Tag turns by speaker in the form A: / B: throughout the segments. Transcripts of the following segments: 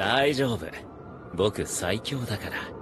A: 大丈夫。僕最強だから。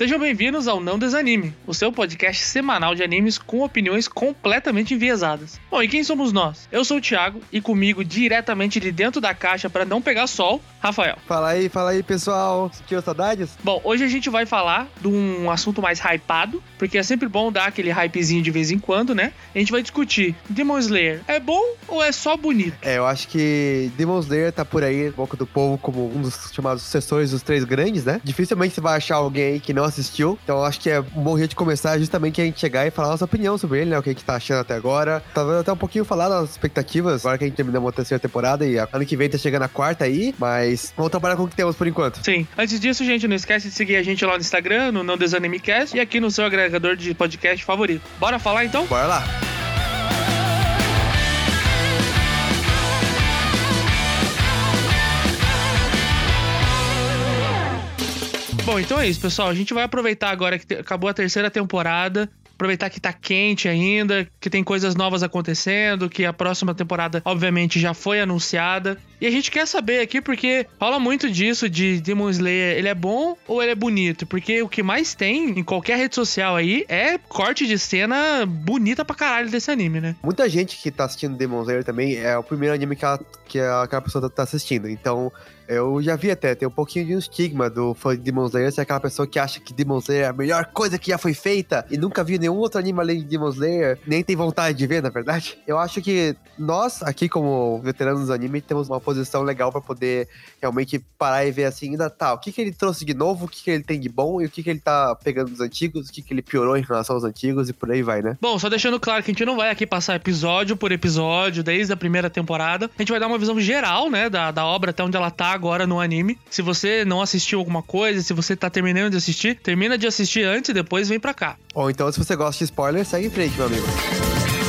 B: Sejam bem-vindos ao Não Desanime, o seu podcast semanal de animes com opiniões completamente enviesadas. Bom, e quem somos nós? Eu sou o Thiago e comigo, diretamente de dentro da caixa para não pegar sol, Rafael.
C: Fala aí, fala aí, pessoal. Sentiu saudades?
B: Bom, hoje a gente vai falar de um assunto mais hypado, porque é sempre bom dar aquele hypezinho de vez em quando, né? A gente vai discutir: Demon Slayer é bom ou é só bonito?
C: É, eu acho que Demon Slayer tá por aí, boca do povo, como um dos chamados sucessores dos três grandes, né? Dificilmente você vai achar alguém aí que não assistiu. Então acho que é um bom jeito de começar justamente a gente chegar e falar nossa opinião sobre ele, né? O que a gente tá achando até agora. Talvez até um pouquinho falar das expectativas, agora que a gente terminou a terceira temporada e ano que vem tá chegando a quarta aí, mas vamos trabalhar com o que temos por enquanto.
B: Sim. Antes disso, gente, não esquece de seguir a gente lá no Instagram, no Não Desanimecast e aqui no seu agregador de podcast favorito. Bora falar então?
C: Bora lá.
B: Bom, então é isso, pessoal. A gente vai aproveitar agora que acabou a terceira temporada. Aproveitar que tá quente ainda, que tem coisas novas acontecendo, que a próxima temporada, obviamente, já foi anunciada. E a gente quer saber aqui, porque fala muito disso de Demon Slayer. Ele é bom ou ele é bonito? Porque o que mais tem em qualquer rede social aí é corte de cena bonita pra caralho desse anime, né?
C: Muita gente que tá assistindo Demon Slayer também é o primeiro anime que, ela, que aquela pessoa tá assistindo. Então, eu já vi até, tem um pouquinho de um estigma do fã de Demon Slayer, ser aquela pessoa que acha que Demon Slayer é a melhor coisa que já foi feita e nunca viu nenhum outro anime além de Demon Slayer, nem tem vontade de ver, na verdade. Eu acho que nós, aqui como veteranos do anime, temos uma posição legal pra poder realmente parar e ver assim, ainda tá, o que que ele trouxe de novo, o que que ele tem de bom e o que que ele tá pegando dos antigos, o que que ele piorou em relação aos antigos e por aí vai, né?
B: Bom, só deixando claro que a gente não vai aqui passar episódio por episódio, desde a primeira temporada. A gente vai dar uma visão geral, né, da, da obra até onde ela tá agora no anime. Se você não assistiu alguma coisa, se você tá terminando de assistir, termina de assistir antes e depois vem pra cá.
C: Ou então, se você gosta de spoiler, segue em frente, meu amigo.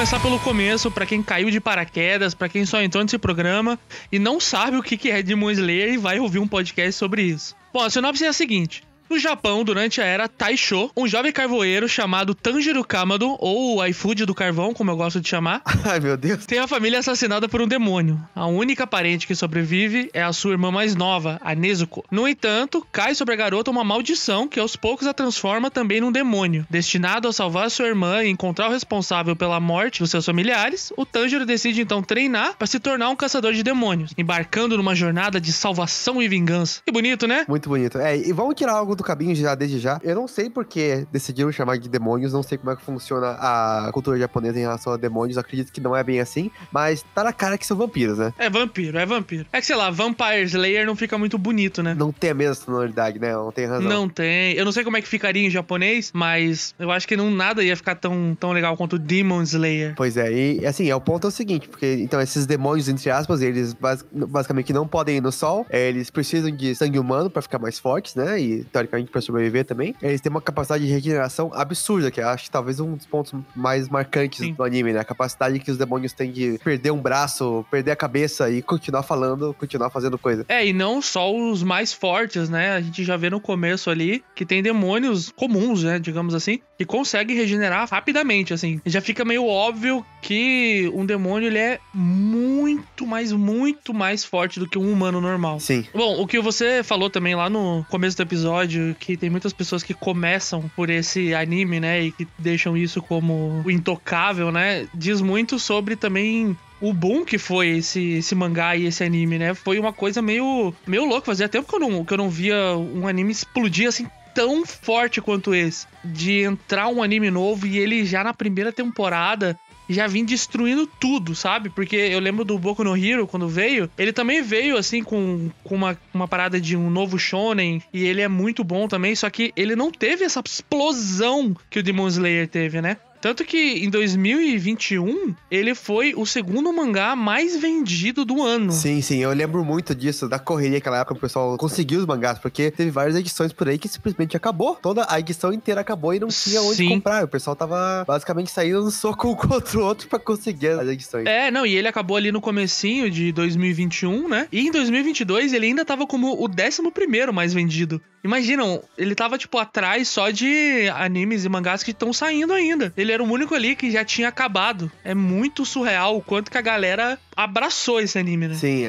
B: Começar pelo começo, pra quem caiu de paraquedas, pra quem só entrou nesse programa e não sabe o que é Demon Slayer e vai ouvir um podcast sobre isso. Bom, a sinopse é a seguinte. No Japão, durante a era Taisho, um jovem carvoeiro chamado Tanjiro Kamado, ou o iFood do carvão, como eu gosto de chamar,
C: Ai, meu Deus.
B: tem a família assassinada por um demônio. A única parente que sobrevive é a sua irmã mais nova, a Nezuko. No entanto, cai sobre a garota uma maldição que aos poucos a transforma também num demônio. Destinado a salvar sua irmã e encontrar o responsável pela morte dos seus familiares, o Tanjiro decide então treinar para se tornar um caçador de demônios, embarcando numa jornada de salvação e vingança. Que bonito, né?
C: Muito bonito. É, e vamos tirar algo do caminho já desde já. Eu não sei porque decidiram chamar de demônios, não sei como é que funciona a cultura japonesa em relação a demônios, acredito que não é bem assim, mas tá na cara que são vampiros, né?
B: É vampiro, é vampiro. É que sei lá, Vampire Slayer não fica muito bonito, né?
C: Não tem a mesma sonoridade, né? Não tem razão.
B: Não tem. Eu não sei como é que ficaria em japonês, mas eu acho que não nada ia ficar tão, tão legal quanto Demon Slayer.
C: Pois é, e assim, é o ponto é o seguinte, porque então esses demônios, entre aspas, eles bas- basicamente não podem ir no sol, é, eles precisam de sangue humano pra ficar mais fortes, né? E teoricamente pra sobreviver também. Eles têm uma capacidade de regeneração absurda, que eu acho que talvez um dos pontos mais marcantes
B: Sim.
C: do anime, né? A capacidade que os demônios têm de perder um braço, perder a cabeça e continuar falando, continuar fazendo coisa.
B: É, e não só os mais fortes, né? A gente já vê no começo ali que tem demônios comuns, né? Digamos assim, que conseguem regenerar rapidamente, assim. Já fica meio óbvio que um demônio, ele é muito, mais, muito mais forte do que um humano normal.
C: Sim.
B: Bom, o que você falou também lá no começo do episódio, que tem muitas pessoas que começam por esse anime, né, e que deixam isso como intocável, né, diz muito sobre também o boom que foi esse, esse mangá e esse anime, né? Foi uma coisa meio, meio louca. Fazia tempo que eu, não, que eu não via um anime explodir assim tão forte quanto esse. De entrar um anime novo e ele já na primeira temporada já vim destruindo tudo, sabe? Porque eu lembro do Boku no Hero, quando veio, ele também veio, assim, com, com uma, uma parada de um novo shonen, e ele é muito bom também, só que ele não teve essa explosão que o Demon Slayer teve, né? Tanto que em 2021, ele foi o segundo mangá mais vendido do ano.
C: Sim, sim, eu lembro muito disso, da correria naquela época, o pessoal conseguiu os mangás, porque teve várias edições por aí que simplesmente acabou. Toda a edição inteira acabou e não tinha onde
B: Sim.
C: comprar. O pessoal tava basicamente saindo no soco um contra o outro pra conseguir as edições.
B: É, não, e ele acabou ali no comecinho de 2021, né? E em 2022 ele ainda tava como o 11 primeiro mais vendido. Imaginam, ele tava, tipo, atrás só de animes e mangás que estão saindo ainda. Ele era o único ali que já tinha acabado. É muito surreal o quanto que a galera abraçou esse anime, né?
C: Sim,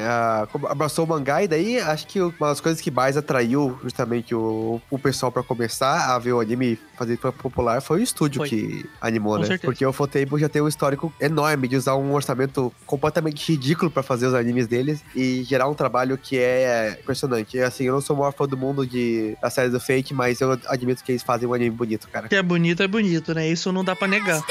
C: como abraçou o mangá e daí acho que uma das coisas que mais atraiu justamente o, o pessoal pra começar a ver o anime fazer popular foi o estúdio
B: Foi.
C: que animou,
B: Com
C: né?
B: certeza.
C: Porque o Fotable já tem um histórico enorme de usar um orçamento completamente ridículo pra fazer os animes deles e gerar um trabalho que é impressionante. E, assim, eu não sou o maior fã do mundo de, da série do Fate, mas eu admito que eles fazem um anime bonito, cara.
B: Que é bonito, é bonito, né? Isso não dá pra negar.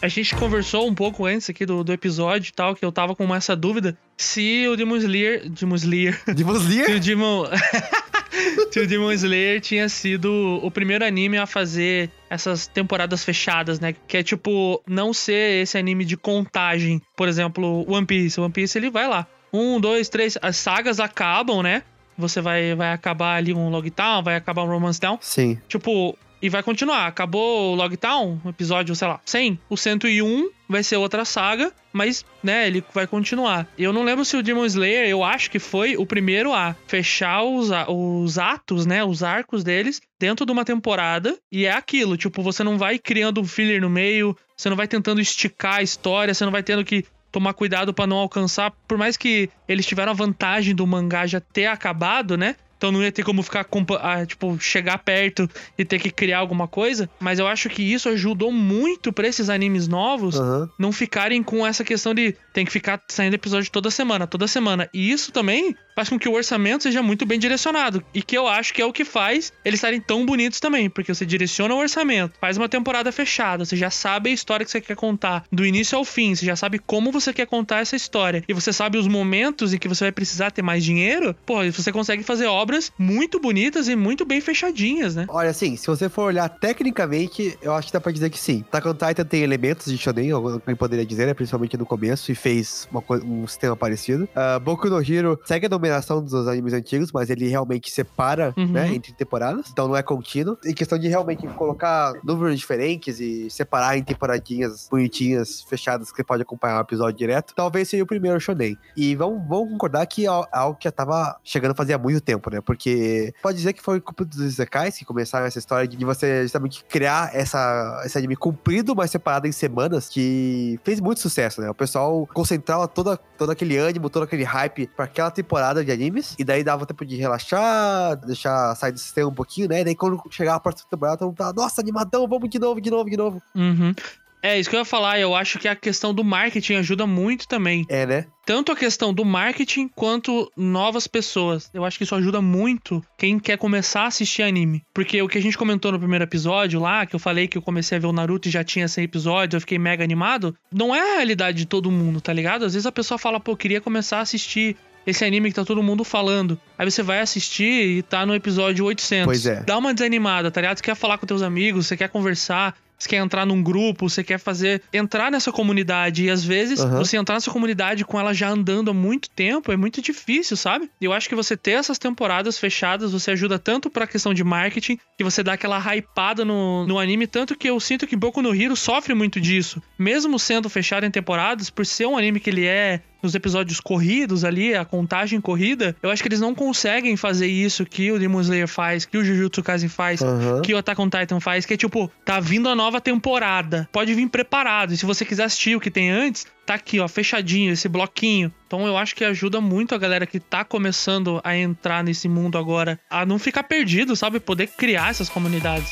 B: A gente conversou um pouco antes aqui do, do episódio e tal, que eu tava com essa dúvida se o Demon Slayer. Demon Slayer.
C: Demon
B: Se
C: Slayer?
B: o Demon. se o Demon Slayer tinha sido o primeiro anime a fazer essas temporadas fechadas, né? Que é tipo, não ser esse anime de contagem. Por exemplo, One Piece. One Piece ele vai lá. Um, dois, três. As sagas acabam, né? Você vai, vai acabar ali um Logtown, vai acabar um Romance Town.
C: Sim.
B: Tipo, e vai continuar. Acabou o Logtown, episódio, sei lá, 100. O 101 vai ser outra saga, mas, né, ele vai continuar. Eu não lembro se o Demon Slayer, eu acho que foi o primeiro a fechar os, os atos, né, os arcos deles dentro de uma temporada. E é aquilo, tipo, você não vai criando um filler no meio, você não vai tentando esticar a história, você não vai tendo que tomar cuidado pra não alcançar, por mais que eles tiveram a vantagem do mangá já ter acabado, né? Então não ia ter como ficar, ah, tipo, chegar perto e ter que criar alguma coisa. Mas eu acho que isso ajudou muito pra esses animes novos
C: Aham.
B: não ficarem com essa questão de tem que ficar saindo episódio toda semana, toda semana. E isso também faz com que o orçamento seja muito bem direcionado. E que eu acho que é o que faz eles estarem tão bonitos também. Porque você direciona o orçamento, faz uma temporada fechada, você já sabe a história que você quer contar, do início ao fim, você já sabe como você quer contar essa história. E você sabe os momentos em que você vai precisar ter mais dinheiro, pô, você consegue fazer obras muito bonitas e muito bem fechadinhas, né?
C: Olha, assim, se você for olhar tecnicamente, eu acho que dá pra dizer que sim. Attack on Titan tem elementos de shonen, alguém poderia dizer, né? Principalmente no começo, e fez um sistema parecido. Ah, Boku no Hero segue a dominação dos animes antigos, mas ele realmente separa,
B: Uhum.
C: né, entre temporadas. Então não é contínuo. Em questão de realmente colocar números diferentes e separar em temporadinhas bonitinhas, fechadas, que você pode acompanhar o episódio direto, talvez seja o primeiro shonen. E vamos, vamos concordar que é algo que já tava chegando fazia muito tempo, né? Porque pode dizer que foi culpa dos Isekais que começaram essa história de você justamente criar essa, esse anime comprido, mas separado em semanas, que fez muito sucesso, né? O pessoal concentrava toda, todo aquele ânimo, todo aquele hype pra aquela temporada de animes, e daí dava tempo de relaxar, deixar sair do sistema um pouquinho, né? E daí quando chegava a próxima temporada, todo mundo tava, nossa, animadão, vamos de novo, de novo, de novo.
B: Uhum. É, isso que eu ia falar, eu acho que a questão do marketing ajuda muito também.
C: É, né?
B: Tanto a questão do marketing quanto novas pessoas. Eu acho que isso ajuda muito quem quer começar a assistir anime. Porque o que a gente comentou no primeiro episódio lá, que eu falei que eu comecei a ver o Naruto e já tinha 100 episódios, eu fiquei mega animado, não é a realidade de todo mundo, tá ligado? Às vezes a pessoa fala, pô, queria começar a assistir esse anime que tá todo mundo falando. Aí você vai assistir e tá no episódio 800.
C: Pois é.
B: Dá uma desanimada, tá ligado? Você quer falar com teus amigos, você quer conversar, você quer entrar num grupo, você quer fazer. entrar nessa comunidade. E às vezes,
C: Aham.
B: você entrar nessa comunidade com ela já andando há muito tempo é muito difícil, sabe? E eu acho que você ter essas temporadas fechadas, você ajuda tanto pra questão de marketing, que você dá aquela hypada no, no anime, tanto que eu sinto que Boku no Hero sofre muito disso. Mesmo sendo fechado em temporadas, por ser um anime que ele é nos episódios corridos ali, a contagem corrida, eu acho que eles não conseguem fazer isso que o Demon Slayer faz, que o Jujutsu Kaisen faz,
C: Aham.
B: que o Attack on Titan faz, que é tipo, tá vindo a nova temporada. Pode vir preparado. E se você quiser assistir o que tem antes, tá aqui, ó, fechadinho, esse bloquinho. Então eu acho que ajuda muito a galera que tá começando a entrar nesse mundo agora a não ficar perdido, sabe? Poder criar essas comunidades.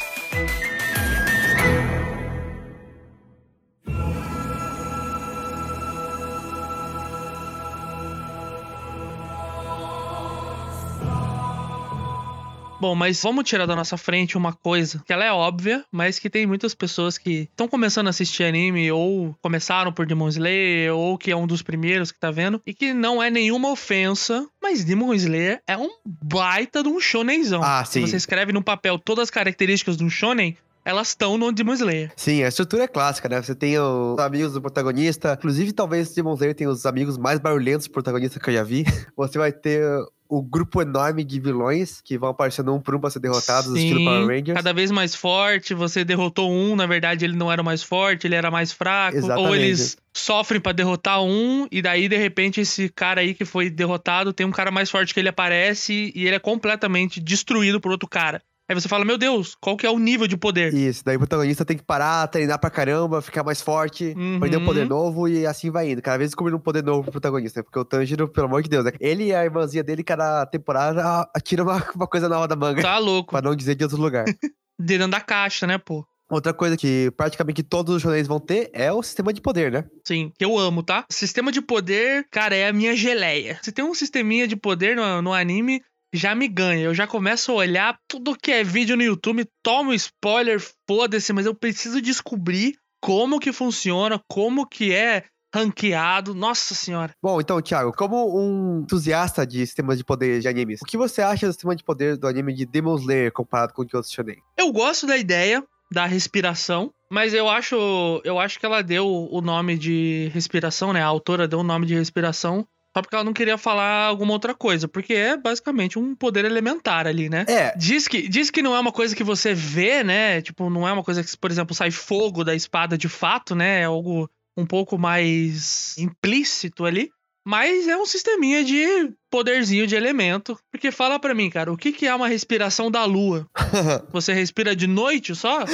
B: Bom, mas vamos tirar da nossa frente uma coisa que ela é óbvia, mas que tem muitas pessoas que estão começando a assistir anime ou começaram por Demon Slayer ou que é um dos primeiros que tá vendo e que não é nenhuma ofensa, mas Demon Slayer é um baita de um shonenzão.
C: Ah,
B: Se
C: sim.
B: você escreve no papel todas as características de um shonen, elas estão no Demon Slayer.
C: Sim, a estrutura é clássica, né? Você tem os amigos do protagonista. Inclusive, talvez Demon Slayer tenha os amigos mais barulhentos protagonistas que eu já vi. Você vai ter o grupo enorme de vilões que vão aparecendo um por um pra ser derrotados, estilo Power Rangers.
B: cada vez mais forte, você derrotou um, na verdade ele não era o mais forte, ele era mais fraco, ou
C: Exatamente.
B: eles sofrem pra derrotar um e daí de repente esse cara aí que foi derrotado tem um cara mais forte que ele aparece e ele é completamente destruído por outro cara. Aí você fala, meu Deus, qual que é o nível de poder?
C: Isso, daí o protagonista tem que parar, treinar pra caramba, ficar mais forte,
B: Uhum.
C: perder um poder novo e assim vai indo. Cada vez descobrindo um poder novo pro protagonista. Porque o Tanjiro, pelo amor de Deus, né? ele e a irmãzinha dele, cada temporada, atira uma, uma coisa nova da manga.
B: Tá louco.
C: pra não dizer de outro lugar.
B: Dentro da caixa, né, pô?
C: Outra coisa que praticamente todos os shonens vão ter é o sistema de poder, né?
B: Sim, que eu amo, tá? Sistema de poder, cara, é a minha geleia. Se tem um sisteminha de poder no, no anime, já me ganha. Eu já começo a olhar tudo que é vídeo no YouTube, tomo spoiler, foda-se, mas eu preciso descobrir como que funciona, como que é ranqueado. Nossa senhora.
C: Bom, então, Thiago, como um entusiasta de sistemas de poder de animes, o que você acha do sistema de poder do anime de Demon Slayer comparado com o de outros shonen?
B: Eu gosto da ideia da respiração, mas eu acho, eu acho que ela deu o nome de respiração, né? A autora deu o nome de respiração só porque ela não queria falar alguma outra coisa, porque é basicamente um poder elementar ali, né?
C: É,
B: Diz que, diz que não é uma coisa que você vê, né? Tipo, não é uma coisa que, por exemplo, sai fogo da espada de fato, né? É algo um pouco mais implícito ali. Mas é um sisteminha de poderzinho de elemento. Porque fala pra mim, cara, o que, que é uma respiração da lua? Você respira de noite só?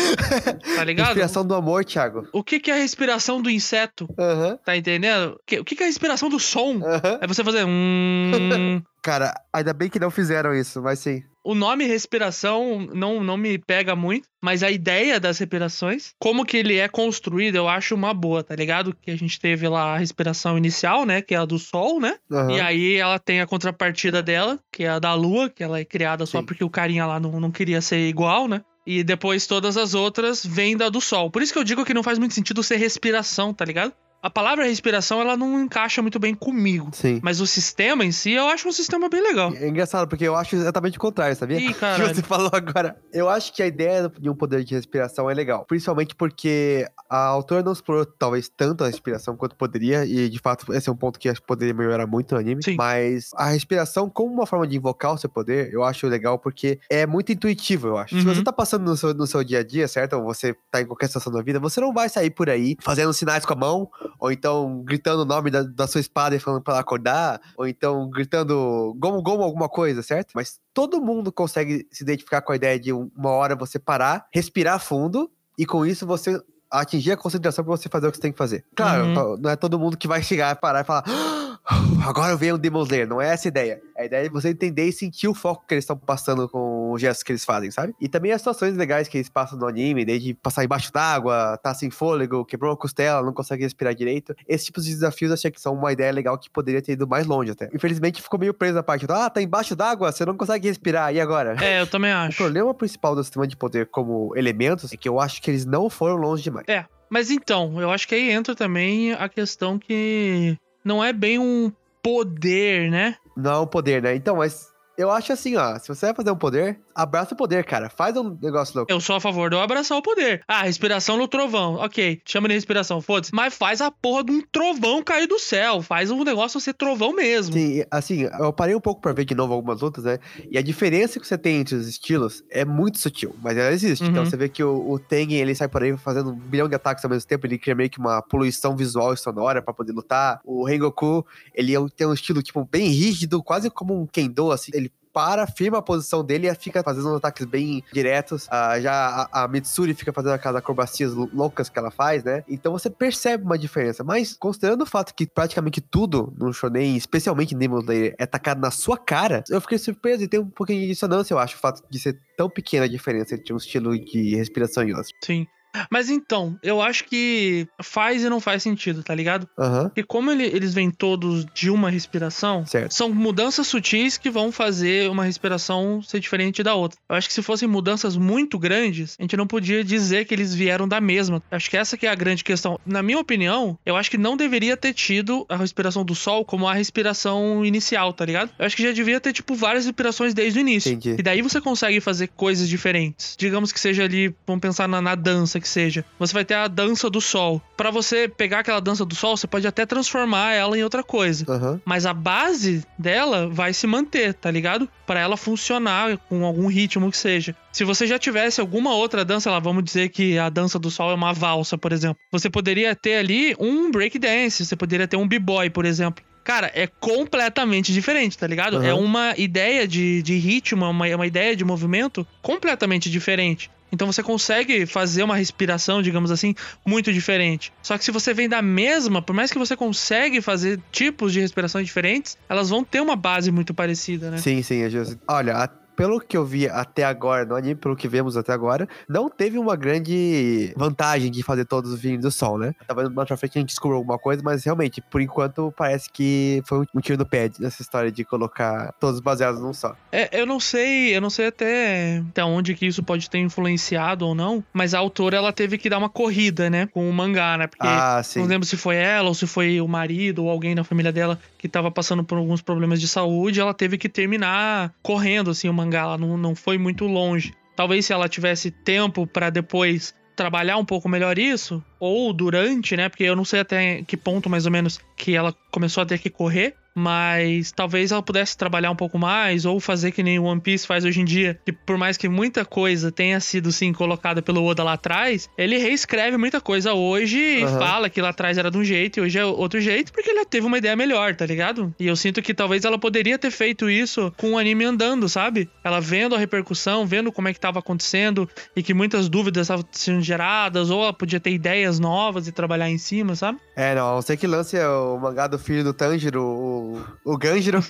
B: Tá ligado?
C: inspiração do amor, Thiago.
B: O que, que é a respiração do inseto?
C: Aham,
B: Tá entendendo? O que, que, é a respiração do som?
C: aham.
B: É você fazer. Hum,
C: Cara, ainda bem que não fizeram isso, mas sim.
B: O nome respiração não, não me pega muito, mas a ideia das respirações, como que ele é construído, eu acho uma boa, tá ligado? Que a gente teve lá a respiração inicial, né? Que é a do sol, né?
C: Aham.
B: E aí ela tem a contrapartida dela, que é a da lua, que ela é criada só
C: Sim.
B: porque o carinha lá não, não queria ser igual, né? E depois todas as outras vêm da do sol. Por isso que eu digo que não faz muito sentido ser respiração, tá ligado? A palavra respiração, ela não encaixa muito bem comigo.
C: Sim.
B: Mas o sistema em si, eu acho um sistema bem legal.
C: É engraçado, porque eu acho exatamente o contrário, sabia?
B: Ih,
C: que
B: caralho.
C: você falou agora. Eu acho que a ideia de um poder de respiração é legal. Principalmente porque a autora não explorou talvez tanto a respiração quanto poderia. E de fato, esse é um ponto que acho que poderia melhorar muito no anime.
B: Sim.
C: Mas a respiração, como uma forma de invocar o seu poder, eu acho legal porque é muito intuitivo, eu acho. Se
B: Uhum.
C: você tá passando no seu, no seu dia a dia, certo? Ou você tá em qualquer situação da vida, você não vai sair por aí fazendo sinais com a mão, ou então gritando o nome da, da sua espada e falando pra ela acordar, ou então gritando gomo gomo alguma coisa, certo? Mas todo mundo consegue se identificar com a ideia de um- uma hora você parar, respirar fundo e com isso você atingir a concentração pra você fazer o que você tem que fazer. Claro,
B: Uhum.
C: não é todo mundo que vai chegar, parar e falar "Ah, agora eu venho um Demon Slayer, não é essa a ideia. A ideia é você entender e sentir o foco que eles estão passando com os gestos que eles fazem, sabe? E também as situações legais que eles passam no anime, desde passar embaixo d'água, tá sem fôlego, quebrou a costela, não consegue respirar direito. Esse tipo de desafios eu achei que são uma ideia legal que poderia ter ido mais longe até. Infelizmente ficou meio preso na parte do, ah, tá embaixo d'água, você não consegue respirar, e agora?
B: É, eu também
C: O
B: acho.
C: problema principal do sistema de poder como elementos é que eu acho que eles não foram longe demais.
B: Mas então, eu acho que aí entra também a questão que não é bem um poder, né?
C: Não é um poder, né? Então, mas eu acho assim, ó, se você vai fazer um poder, abraça o poder, cara. Faz um negócio louco.
B: Eu sou a favor de eu abraçar o poder. Ah, respiração no trovão. Ok, chama de respiração, foda-se. Mas faz a porra de um trovão cair do céu. Faz um negócio ser trovão mesmo.
C: Sim, assim, eu parei um pouco pra ver de novo algumas lutas, né? E a diferença que você tem entre os estilos é muito sutil, mas ela existe. Então
B: Uhum.
C: você vê que o, o Tengen, ele sai por aí fazendo um bilhão de ataques ao mesmo tempo, ele cria meio que uma poluição visual e sonora pra poder lutar. O Rengoku, ele é tem um estilo, tipo, bem rígido, quase como um Kendo, assim, ele para, firma a posição dele e fica fazendo uns ataques bem diretos. Ah, já a, a Mitsuri fica fazendo aquelas acrobacias lou- loucas que ela faz, né? Então você percebe uma diferença. Mas considerando o fato que praticamente tudo no Shonen, especialmente em Demon Slayer, é tacado na sua cara, eu fiquei surpreso e tem um pouquinho de dissonância, eu acho, o fato de ser tão pequena a diferença entre um estilo de respiração e outro.
B: Sim. Mas então, eu acho que faz e não faz sentido, tá ligado?
C: Aham,
B: Porque como ele- eles vêm todos de uma respiração,
C: certo.
B: são mudanças sutis que vão fazer uma respiração ser diferente da outra. Eu acho que se fossem mudanças muito grandes, a gente não podia dizer que eles vieram da mesma. Eu acho que essa que é a grande questão. Na minha opinião, eu acho que não deveria ter tido a respiração do sol como a respiração inicial, tá ligado? Eu acho que já devia ter, tipo, várias respirações desde o início.
C: Entendi.
B: E daí você consegue fazer coisas diferentes. Digamos que seja ali, vamos pensar na, na dança que seja. Você vai ter a dança do sol. Pra você pegar aquela dança do sol, você pode até transformar ela em outra coisa.
C: Aham,
B: Mas a base dela vai se manter, tá ligado? Pra ela funcionar com algum ritmo que seja. Se você já tivesse alguma outra dança, lá, vamos dizer que a dança do sol é uma valsa, por exemplo. Você poderia ter ali um breakdance, você poderia ter um b-boy, por exemplo. Cara, é completamente diferente, tá ligado?
C: Aham.
B: É uma ideia de, de ritmo, é uma, é uma ideia de movimento completamente diferente. Então você consegue fazer uma respiração, digamos assim, muito diferente. Só que se você vem da mesma, por mais que você consegue fazer tipos de respirações diferentes, elas vão ter uma base muito parecida, né?
C: Sim, sim. Olha, pelo que eu vi até agora no anime, pelo que vemos até agora, não teve uma grande vantagem de fazer todos os vinhos do sol, né? Talvez mais pra frente a gente descubra alguma coisa, mas realmente, por enquanto, parece que foi um tiro no pé nessa história de colocar todos baseados num só.
B: É, eu não sei, eu não sei até, até onde que isso pode ter influenciado ou não, mas a autora ela teve que dar uma corrida, né, com o mangá, né? Porque
C: Ah, sim.
B: Não lembro se foi ela ou se foi o marido ou alguém da família dela que tava passando por alguns problemas de saúde. Ela teve que terminar correndo, assim, o mangá. Ela não, não foi muito longe. Talvez se ela tivesse tempo pra depois trabalhar um pouco melhor isso, ou durante, né? Porque eu não sei até que ponto mais ou menos que ela começou a ter que correr. Mas talvez ela pudesse trabalhar um pouco mais, ou fazer que nem o One Piece faz hoje em dia, que por mais que muita coisa tenha sido sim colocada pelo Oda lá atrás, ele reescreve muita coisa hoje e
C: Aham.
B: fala que lá atrás era de um jeito e hoje é outro jeito, porque ele teve uma ideia melhor, tá ligado? E eu sinto que talvez ela poderia ter feito isso com o anime andando, sabe? Ela vendo a repercussão, vendo como é que tava acontecendo e que muitas dúvidas estavam sendo geradas, ou ela podia ter ideias novas e trabalhar em cima, sabe?
C: É, não, não ser que lance o mangá do filho do Tanjiro, o, o Ganjiro,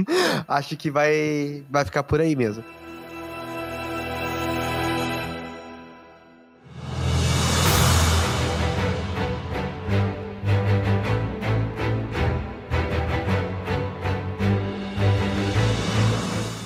C: acho que vai, vai ficar por aí mesmo.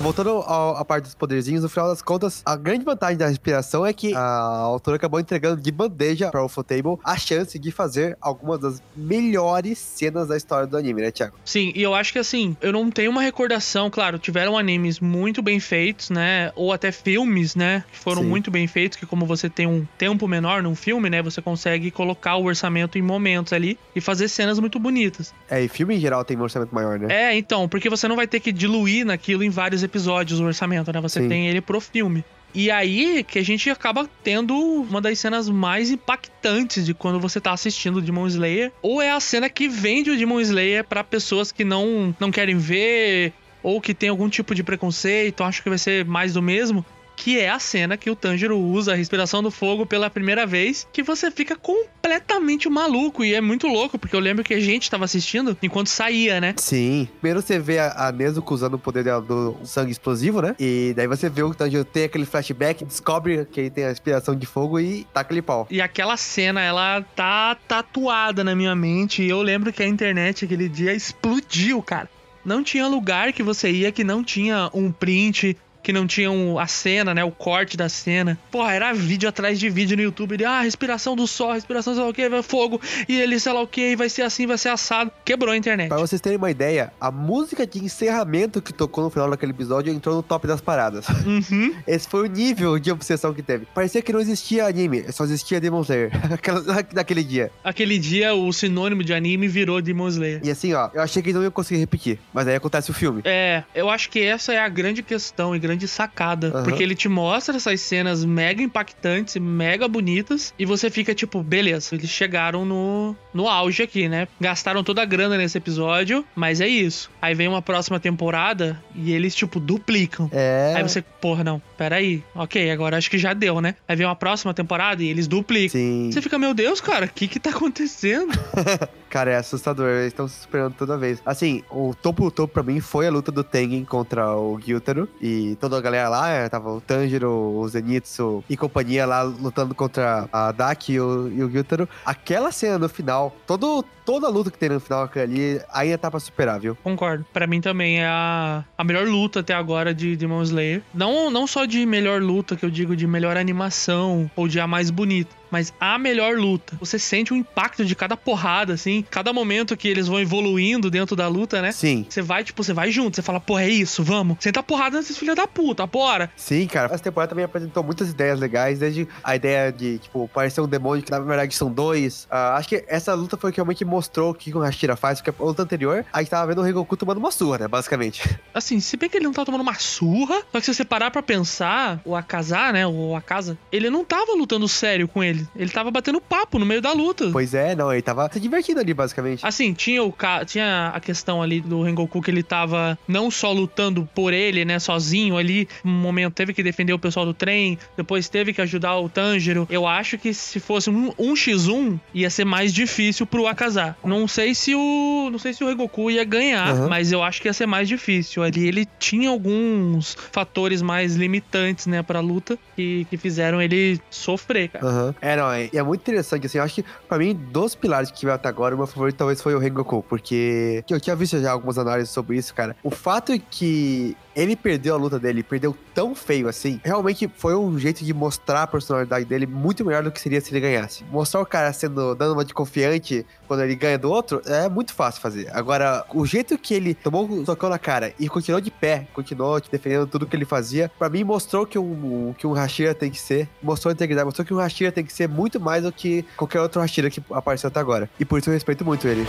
C: Voltando à parte dos poderzinhos, no final das contas, a grande vantagem da respiração é que a autora acabou entregando de bandeja para o Ufotable a chance de fazer algumas das melhores cenas da história do anime, né, Thiago?
B: Sim, e eu acho que assim, eu não tenho uma recordação, claro, tiveram animes muito bem feitos, né? Ou até filmes, né? Que foram
C: Sim.
B: muito bem feitos, que como você tem um tempo menor num filme, né? Você consegue colocar o orçamento em momentos ali e fazer cenas muito bonitas.
C: É, e filme em geral tem um orçamento maior, né?
B: É, então, porque você não vai ter que diluir naquilo em vários episódios o orçamento, né? Você
C: Sim.
B: tem ele pro filme. E aí que a gente acaba tendo uma das cenas mais impactantes de quando você tá assistindo o Demon Slayer. Ou é a cena que vende o Demon Slayer pra pessoas que não, não querem ver, ou que tem algum tipo de preconceito, acham que vai ser mais do mesmo. Que é a cena que o Tanjiro usa a respiração do fogo pela primeira vez, que você fica completamente maluco. E é muito louco, porque eu lembro que a gente tava assistindo enquanto saía, né?
C: Sim. Primeiro você vê a, a Nezuko usando o poder dela do sangue explosivo, né? E daí você vê o Tanjiro tem aquele flashback, descobre que ele tem a respiração de fogo e taca ele pau.
B: E aquela cena, ela tá tatuada na minha mente. E eu lembro que a internet aquele dia explodiu, cara. Não tinha lugar que você ia que não tinha um print, que não tinha um- a cena, né? O corte da cena. Porra, era vídeo atrás de vídeo no YouTube. De, ah, respiração do sol, respiração sei lá o que, fogo. E ele sei lá o que, vai ser assim, vai ser assado. Quebrou a internet.
C: Pra vocês terem uma ideia, a música de encerramento que tocou no final daquele episódio entrou no top das paradas.
B: Uhum.
C: Esse foi o nível de obsessão que teve. Parecia que não existia anime, só existia Demon Slayer. Naquele dia.
B: Aquele dia, o sinônimo de anime virou Demon Slayer.
C: E assim, ó, eu achei que não ia conseguir repetir. Mas aí acontece o filme.
B: É, eu acho que essa é a grande questão e grande sacada.
C: Aham.
B: Porque ele te mostra essas cenas mega impactantes, mega bonitas, e você fica tipo, beleza, eles chegaram no, no auge aqui, né? Gastaram toda a grana nesse episódio, mas é isso. Aí vem uma próxima temporada e eles, tipo, duplicam.
C: É.
B: Aí você, porra, não, peraí. Ok, agora acho que já deu, né? Aí vem uma próxima temporada e eles duplicam.
C: Sim.
B: Você fica, meu Deus, cara, o que que tá acontecendo?
C: Cara, é assustador, eles estão se superando toda vez. Assim, o topo do topo pra mim foi a luta do Tengen contra o Gyutaro. E toda a galera lá, é, tava o Tanjiro, o Zenitsu e companhia lá lutando contra a Daki e o, e o Gyutaro. Aquela cena no final, todo, toda a luta que tem no final ali, ainda tá pra superar, viu?
B: Concordo. Pra mim também é a, a melhor luta até agora de Demon Slayer. Não, não só de melhor luta, que eu digo de melhor animação ou de a mais bonita. Mas a melhor luta. Você sente o impacto de cada porrada, assim. Cada momento que eles vão evoluindo dentro da luta, né?
C: Sim.
B: Você vai, tipo, você vai junto. Você fala, porra, é isso, vamos. Senta porrada nesses filhos da puta, bora.
C: Sim, cara. Essa temporada também apresentou muitas ideias legais, desde a ideia de, tipo, parecer um demônio, que na verdade são dois. Ah, acho que essa luta foi que realmente mostrou o que o Hashira faz, porque a luta anterior, a gente tava vendo o Rengoku tomando uma surra, né, basicamente.
B: Assim, se bem que ele não tava tomando uma surra, só que se você parar pra pensar, o Akasa, né, o Akasa, ele não tava lutando sério com ele. Ele tava batendo papo no meio da luta.
C: Pois é, não, ele tava se divertindo ali, basicamente.
B: Assim, tinha, o, ca- tinha a questão ali do Rengoku que ele tava não só lutando por ele, né, sozinho ali. Um momento teve que defender o pessoal do trem, depois teve que ajudar o Tanjiro. Eu acho que se fosse um, um x1, ia ser mais difícil pro Akaza. Não sei se o. Não sei se o Rengoku ia ganhar,
C: Aham.
B: mas eu acho que ia ser mais difícil. Ali ele tinha alguns fatores mais limitantes, né, pra luta que, que fizeram ele sofrer, cara.
C: Aham. É, não, é, é muito interessante, assim, eu acho que, pra mim, dos pilares que veio até agora, o meu favorito talvez foi o Rengoku, porque eu tinha visto já algumas análises sobre isso, cara. O fato é que ele perdeu a luta dele, perdeu tão feio assim, realmente foi um jeito de mostrar a personalidade dele muito melhor do que seria se ele ganhasse. Mostrar o cara sendo, dando uma de confiante quando ele ganha do outro, é muito fácil fazer. Agora, o jeito que ele tomou um socão na cara e continuou de pé, continuou defendendo tudo que ele fazia, pra mim mostrou que um, que um Hashira tem que ser, mostrou a integridade, mostrou que um Hashira tem que ser muito mais do que qualquer outro Hashira que apareceu até agora. E por isso eu respeito muito ele.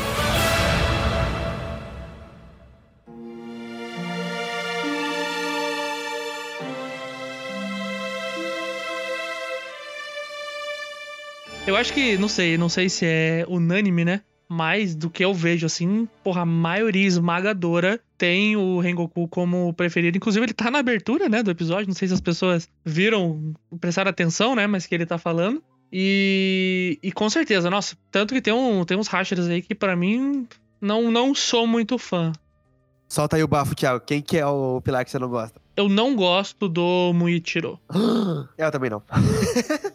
B: Eu acho que, não sei, não sei se é unânime, né? Mas do que eu vejo, assim, porra, a maioria esmagadora tem o Rengoku como preferido. Inclusive, ele tá na abertura, né, do episódio. Não sei se as pessoas viram, prestaram atenção, né, mas que ele tá falando. E, e com certeza, nossa, tanto que tem, um, tem uns rachers aí que pra mim não, não sou muito fã.
C: Solta aí o bafo, Thiago. Quem que é o pilar que você não gosta?
B: Eu não gosto do Muichiro.
C: Eu também não.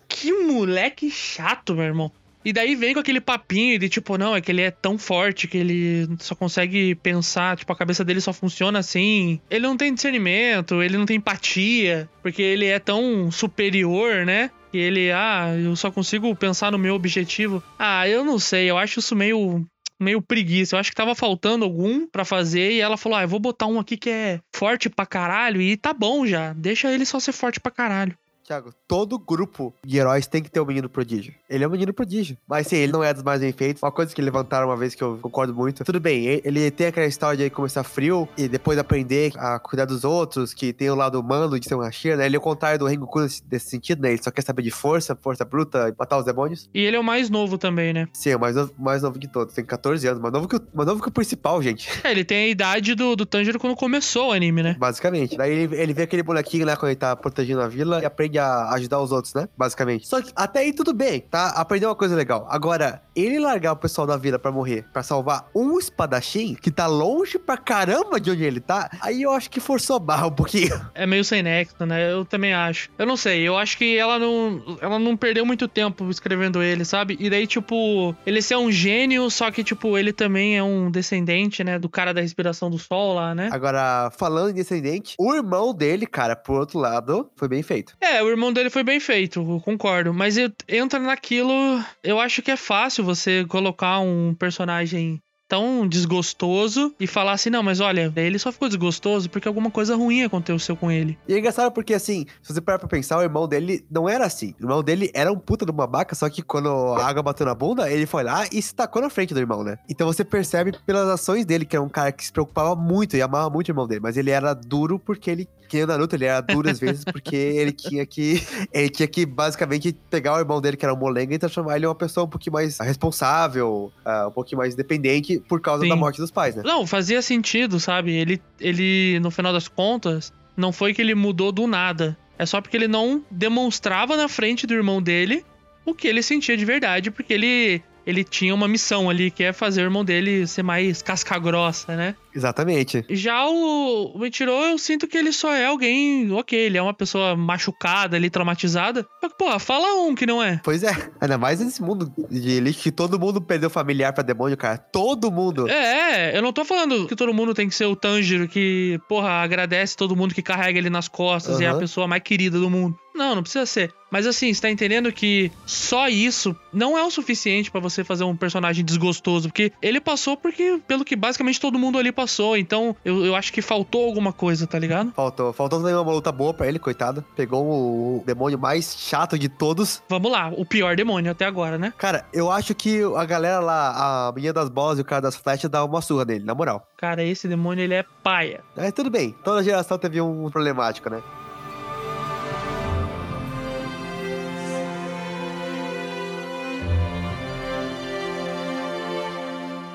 B: Que moleque chato, meu irmão. E daí vem com aquele papinho de tipo, não, é que ele é tão forte que ele só consegue pensar, tipo, a cabeça dele só funciona assim. Ele não tem discernimento, ele não tem empatia, porque ele é tão superior, né? Que ele, ah, eu só consigo pensar no meu objetivo. Ah, eu não sei, eu acho isso meio meio preguiça. Eu acho que tava faltando algum pra fazer e ela falou: "Ah, eu vou botar um aqui que é forte pra caralho e tá bom já. Deixa ele só ser forte pra caralho".
C: Thiago, todo grupo de heróis tem que ter um menino prodígio. Ele é um menino prodígio. Mas sim, ele não é dos mais bem feitos. Uma coisa que levantaram uma vez que eu concordo muito. Tudo bem, ele tem aquela história de começar frio e depois aprender a cuidar dos outros, que tem o lado humano de ser um Hashira, né? Ele é o contrário do Rengoku nesse, sentido, né? Ele só quer saber de força, força bruta e matar os demônios.
B: E ele é o mais novo também, né?
C: Sim, é o mais novo, mais novo de todos. Tem 14 anos. Mais novo que o, mais novo que o principal, gente.
B: É, ele tem a idade do, do Tanjiro quando começou o anime, né?
C: Basicamente. Daí ele, ele vê aquele bonequinho, né, quando ele tá protegendo a vila e aprende a ajudar os outros, né? Basicamente. Só que até aí tudo bem, tá? Aprendeu uma coisa legal. Agora, ele largar o pessoal da vila pra morrer, pra salvar um espadachim que tá longe pra caramba de onde ele tá, aí eu acho que forçou a barra um pouquinho.
B: É meio sem nexo, né? Eu também acho. Eu não sei, eu acho que ela não, ela não perdeu muito tempo escrevendo ele, sabe? E daí, tipo, ele ser um gênio, só que, tipo, ele também é um descendente, né? Do cara da respiração do sol lá, né?
C: Agora, falando em descendente, o irmão dele, cara, por outro lado, foi bem feito.
B: É, o irmão dele foi bem feito, eu concordo. Mas eu- entra naquilo. Eu acho que é fácil você colocar um personagem tão desgostoso e falar assim: não, mas olha, ele só ficou desgostoso porque alguma coisa ruim aconteceu com ele.
C: E é engraçado porque, assim, se você parar pra pensar, o irmão dele não era assim. O irmão dele era um puta de uma babaca, só que quando a água bateu na bunda, ele foi lá e se tacou na frente do irmão, né? Então você percebe pelas ações dele que é um cara que se preocupava muito e amava muito o irmão dele, mas ele era duro porque ele, que nem o Naruto, ele era duro às vezes porque ele tinha que, ele tinha que basicamente pegar o irmão dele, que era um molenga, e transformar ele em uma pessoa um pouquinho mais responsável, ah, um pouquinho mais independente por causa
B: Sim.
C: da morte dos pais, né?
B: Não, fazia sentido, sabe? Ele, ele, no final das contas, não foi que ele mudou do nada. É só porque ele não demonstrava na frente do irmão dele o que ele sentia de verdade, porque ele. ele tinha uma missão ali, que é fazer o irmão dele ser mais casca grossa, né?
C: Exatamente.
B: Já o, o eu sinto que ele só é alguém, ok, ele é uma pessoa machucada ali, traumatizada. Que, pô, fala um que não é.
C: Pois é, ainda mais nesse mundo de elite que todo mundo perdeu familiar pra demônio, cara. Todo mundo.
B: É, eu não tô falando que todo mundo tem que ser o Tanjiro que, porra, agradece todo mundo que carrega ele nas costas e é a pessoa mais querida do mundo. Não, não precisa ser. Mas assim, você tá entendendo que só isso não é o suficiente pra você fazer um personagem desgostoso, porque ele passou porque pelo que basicamente todo mundo ali passou. Então, eu, eu acho que faltou alguma coisa, tá ligado?
C: Faltou, faltou também uma luta boa pra ele, coitado. Pegou o demônio mais chato de todos.
B: Vamos lá, o pior demônio até agora, né?
C: Cara, eu acho que a galera lá, a menina das bolas e o cara das flechas, dá uma surra nele, na moral.
B: Cara, esse demônio ele é paia.
C: Mas tudo bem, toda geração teve um problemático, né?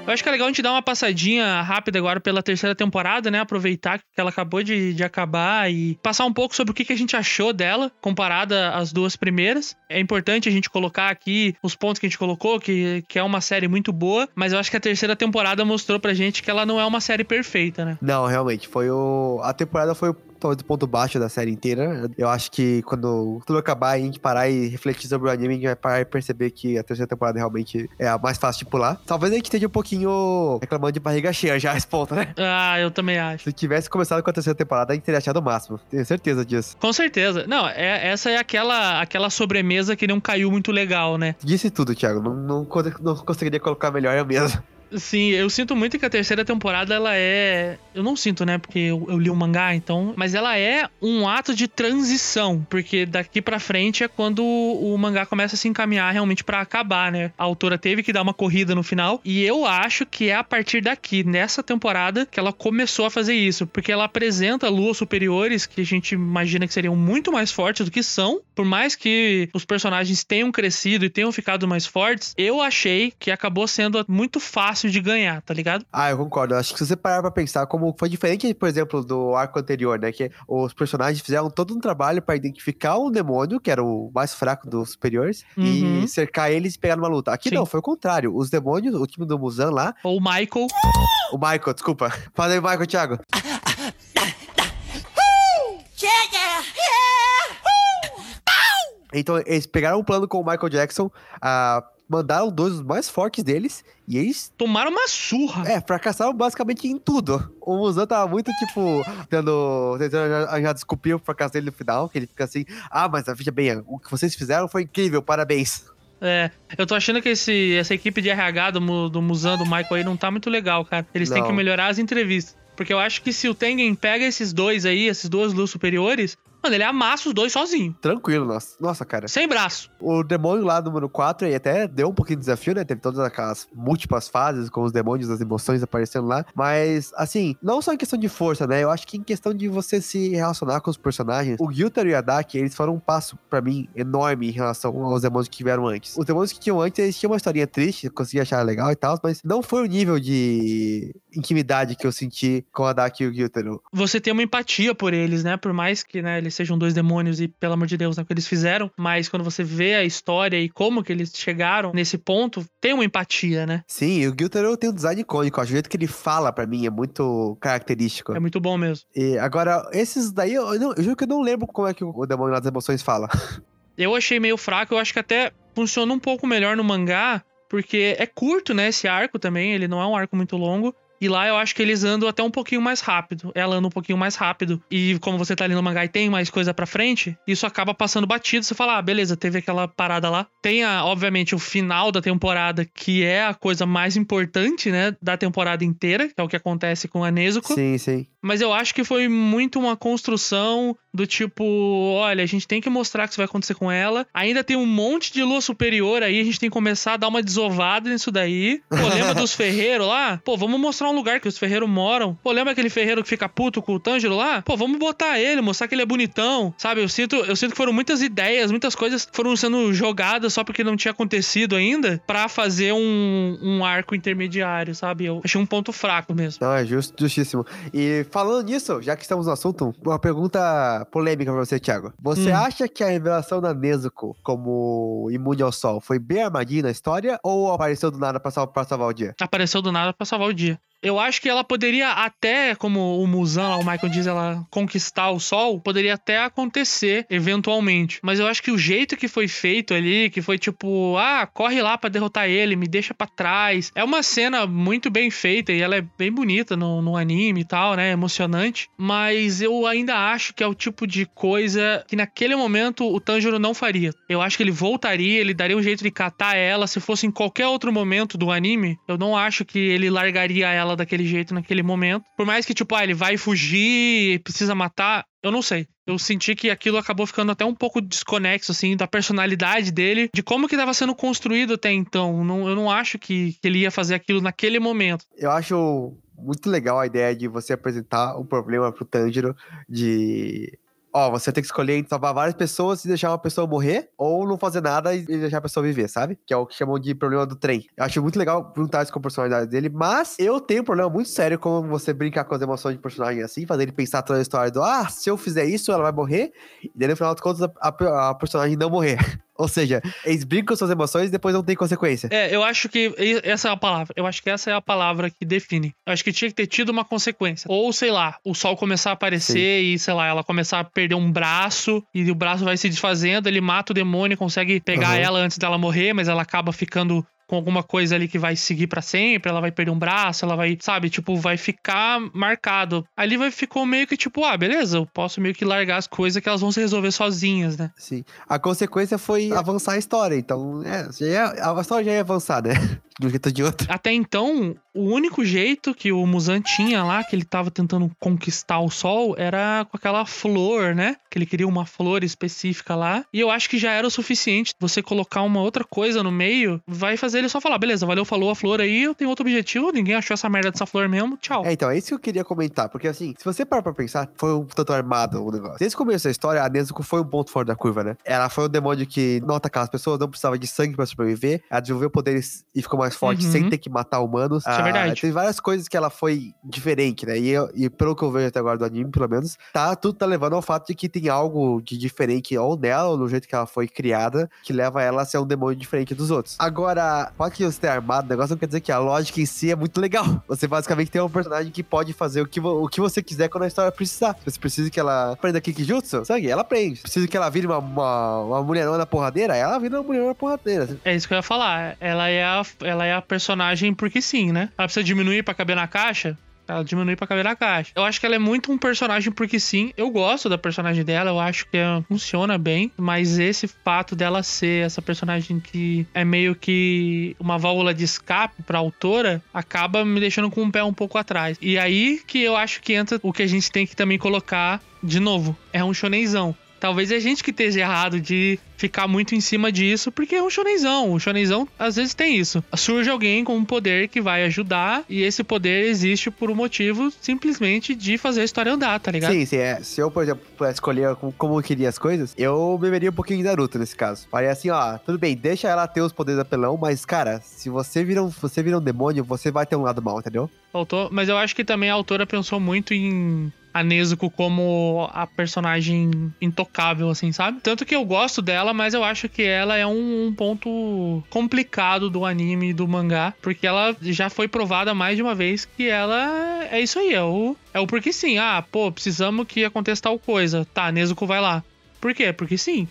B: Eu acho que é legal a gente dar uma passadinha rápida agora pela terceira temporada, né? Aproveitar que ela acabou de, de acabar e passar um pouco sobre o que, que a gente achou dela, comparada às duas primeiras. É importante a gente colocar aqui os pontos que a gente colocou, que, que é uma série muito boa, mas eu acho que a terceira temporada mostrou pra gente que ela não é uma série perfeita, né?
C: Não, realmente, foi o. A temporada foi talvez o ponto baixo da série inteira. Eu acho que quando tudo acabar e a gente parar e refletir sobre o anime, a gente vai parar e perceber que a terceira temporada realmente é a mais fácil de pular. Talvez a gente esteja um pouquinho reclamando de barriga cheia já esse ponto, né?
B: Ah, eu também acho.
C: Se tivesse começado com a terceira temporada, a gente teria achado o máximo. Tenho certeza disso.
B: Com certeza. Não, é, essa é aquela, aquela sobremesa que não caiu muito legal, né?
C: Disse tudo, Thiago. Não, não, não conseguiria colocar melhor eu mesmo.
B: Sim, eu sinto muito que a terceira temporada ela é. Eu não sinto, né? Porque eu, eu li o mangá, então. Mas ela é um ato de transição. Porque daqui pra frente é quando o mangá começa a se encaminhar realmente pra acabar, né? A autora teve que dar uma corrida no final. E eu acho que é a partir daqui, nessa temporada, que ela começou a fazer isso. Porque ela apresenta luas superiores que a gente imagina que seriam muito mais fortes do que são. Por mais que os personagens tenham crescido e tenham ficado mais fortes, eu achei que acabou sendo muito fácil de ganhar, tá ligado?
C: Ah, eu concordo. Acho que se você parar pra pensar como foi diferente, por exemplo, do arco anterior, né? Que os personagens fizeram todo um trabalho pra identificar um demônio, que era o mais fraco dos superiores,
B: Uhum.
C: e cercar eles e pegar numa luta. Aqui
B: Sim.
C: não, foi o contrário. Os demônios, o time do Musan lá,
B: Ou o Michael.
C: o Michael, desculpa. Fala aí, Michael, Thiago. Então, eles pegaram um plano com o Michael Jackson, ah, mandaram dois dos mais fortes deles, e eles
B: Tomaram uma surra.
C: É, fracassaram basicamente em tudo. O Muzan tava muito, tipo, dando. tentando arranjar desculpinha pro fracasso dele no final, que ele fica assim, ah, mas veja bem, o que vocês fizeram foi incrível, parabéns.
B: É, eu tô achando que esse, essa equipe de RH do, do Musan, do Michael aí, não tá muito legal, cara. Eles têm
C: Não.
B: que melhorar as entrevistas. Porque eu acho que se o Tengen pega esses dois aí, esses duas luzes superiores, mano, ele amassa os dois sozinho.
C: Tranquilo, nossa, nossa cara.
B: Sem braço.
C: O demônio lá, número 4, aí até deu um pouquinho de desafio, né? Teve todas aquelas múltiplas fases com os demônios das emoções aparecendo lá. Mas, assim, não só em questão de força, né? Eu acho que em questão de você se relacionar com os personagens, o Gyutaro e a Daki, eles foram um passo, pra mim, enorme em relação aos demônios que tiveram antes. Os demônios que tinham antes, eles tinham uma historinha triste, eu conseguia achar legal e tal, mas não foi o nível de intimidade que eu senti com a Daki e o Gyutaro.
B: Você tem uma empatia por eles, né? Por mais que né, eles sejam dois demônios e, pelo amor de Deus, né, o que eles fizeram. Mas quando você vê a história e como que eles chegaram nesse ponto, tem uma empatia, né?
C: Sim, e o Gyutaro tem um design icônico, o jeito que ele fala pra mim é muito característico.
B: É muito bom mesmo.
C: E agora, esses daí, eu, não- eu juro que eu não lembro como é que o demônio das emoções fala.
B: Eu achei meio fraco, eu acho que até funciona um pouco melhor no mangá, porque é curto, né, esse arco também, ele não é um arco muito longo. E lá eu acho que eles andam até um pouquinho mais rápido. Ela anda um pouquinho mais rápido. E como você tá ali no mangá e tem mais coisa pra frente, isso acaba passando batido. Você fala, ah, beleza, teve aquela parada lá. Tem, a, obviamente, o final da temporada, que é a coisa mais importante, né, da temporada inteira, que é o que acontece com a Nezuko.
C: Sim, sim.
B: Mas eu acho que foi muito uma construção do tipo, olha, a gente tem que mostrar que isso vai acontecer com ela. Ainda tem um monte de lua superior aí, a gente tem que começar a dar uma desovada nisso daí. Pô, lembra dos ferreiros lá? Pô, vamos mostrar um lugar que os ferreiros moram. Pô, lembra aquele ferreiro que fica puto com o Tanjiro lá? Pô, vamos botar ele, mostrar que ele é bonitão. Sabe, eu sinto, eu sinto que foram muitas ideias, muitas coisas foram sendo jogadas só porque não tinha acontecido ainda pra fazer um, um arco intermediário, sabe? Eu achei um ponto fraco mesmo.
C: É justo, justíssimo. E falando nisso, já que estamos no assunto, uma pergunta polêmica pra você, Thiago. Você
B: Hum.
C: acha que a revelação da Nezuko como imune ao sol foi bem armadinha na história ou apareceu do nada pra, sal- pra salvar o dia?
B: Apareceu do nada pra salvar o dia. Eu acho que ela poderia até, como o Musan, lá, o Michael diz, ela conquistar o sol, poderia até acontecer eventualmente. Mas eu acho que o jeito que foi feito ali, que foi tipo, ah, corre lá pra derrotar ele, me deixa pra trás. É uma cena muito bem feita e ela é bem bonita no, no anime e tal, né? Emocionante. Mas eu ainda acho que é o tipo de coisa que naquele momento o Tanjiro não faria. Eu acho que ele voltaria, ele daria um jeito de catar ela. Se fosse em qualquer outro momento do anime, eu não acho que ele largaria ela daquele jeito naquele momento. Por mais que, tipo, ah, ele vai fugir, precisa matar, eu não sei. Eu senti que aquilo acabou ficando até um pouco desconexo, assim, da personalidade dele, de como que estava sendo construído até então. Não- eu não acho que, que ele ia fazer aquilo naquele momento.
C: Eu acho muito legal a ideia de você apresentar o problema pro Tanjiro de. Ó, você tem que escolher entre salvar várias pessoas e deixar uma pessoa morrer, ou não fazer nada e deixar a pessoa viver, sabe? Que é o que chamam de problema do trem. Eu acho muito legal perguntar isso com a personalidade dele, mas eu tenho um problema muito sério com você brincar com as emoções de personagem assim, fazer ele pensar toda a história do ah, se eu fizer isso, ela vai morrer, e daí no final das contas a, a- a personagem não morrer. Ou seja, eles brincam com suas emoções e depois não tem consequência.
B: É, eu acho que essa é a palavra. Eu acho que essa é a palavra que define. Eu acho que tinha que ter tido uma consequência. Ou, sei lá, o sol começar a aparecer e, sei lá, ela começar a perder um braço e o braço vai se desfazendo, ele mata o demônio, consegue pegar
C: Aham.
B: ela antes dela morrer, mas ela acaba ficando com alguma coisa ali que vai seguir pra sempre, ela vai perder um braço, ela vai, sabe, tipo, vai ficar marcado. Ali vai ficou meio que tipo, ah, beleza, eu posso meio que largar as coisas que elas vão se resolver sozinhas, né?
C: Sim. A consequência foi avançar a história. Então, é, já ia- a história já ia avançar, né? De um jeito ou de outro.
B: Até então, o único jeito que o Musan tinha lá, que ele tava tentando conquistar o sol, era com aquela flor, né? Que ele queria uma flor específica lá. E eu acho que já era o suficiente. Você colocar uma outra coisa no meio, vai fazer ele só falar: beleza, valeu, falou a flor aí, eu tenho outro objetivo, ninguém achou essa merda dessa flor mesmo, tchau.
C: É, então, é isso que eu queria comentar. Porque, assim, se você parar pra pensar, foi um tanto armado o negócio. Desde o começo da história, a Nezuko foi um ponto fora da curva, né? Ela foi um demônio que não atacava as pessoas, não precisava de sangue pra sobreviver. Ela desenvolveu poderes e ficou mais forte
B: Uhum.
C: sem ter que matar humanos.
B: Isso é verdade.
C: Tem várias coisas que ela foi diferente, né? E, eu- e pelo que eu vejo até agora do anime, pelo menos, tá, tudo tá levando ao fato de que tem algo de diferente ou nela, ou no jeito que ela foi criada, que leva ela a ser um demônio diferente dos outros. Agora, pode que você tenha armado o negócio, não quer dizer que a lógica em si é muito legal. Você basicamente tem um personagem que pode fazer o que, o que você quiser quando a história precisar. Você precisa que ela aprenda Kikijutsu, sangue, ela aprende. Precisa que ela vire uma, uma, uma mulherona porradeira, ela vira uma mulherona porradeira.
B: É isso que eu ia falar. Ela é a, ela é a personagem porque sim, né? Ela precisa diminuir pra caber na caixa. Ela diminui pra caber na caixa. Eu acho que ela é muito um personagem porque sim. Eu gosto da personagem dela, eu acho que ela funciona bem. Mas esse fato dela ser essa personagem que é meio que uma válvula de escape pra autora acaba me deixando com o pé um pouco atrás. E aí que eu acho que entra o que a gente tem que também colocar de novo. É um shonenzão. Talvez é a gente que esteja errado de ficar muito em cima disso, porque é um shonenzão. O shonenzão às vezes tem isso. Surge alguém com um poder que vai ajudar, e esse poder existe por um motivo simplesmente de fazer a história andar, tá ligado?
C: Sim, sim, é. Se eu, por exemplo, pudesse escolher como, eu queria as coisas, eu beberia um pouquinho de Naruto nesse caso. Faria assim, ó, tudo bem, deixa ela ter os poderes da pelão, mas, cara, se você vira um, você vira um demônio, você vai ter um lado mal, entendeu?
B: Faltou, mas eu acho que também a autora pensou muito em a Nezuko como a personagem intocável, assim, sabe? Tanto que eu gosto dela, mas eu acho que ela é um, um ponto complicado do anime e do mangá, porque ela já foi provada mais de uma vez que ela é isso aí, é o, é o porque sim. Ah, pô, precisamos que aconteça tal coisa. Tá, Nezuko vai lá. Por quê? Porque sim.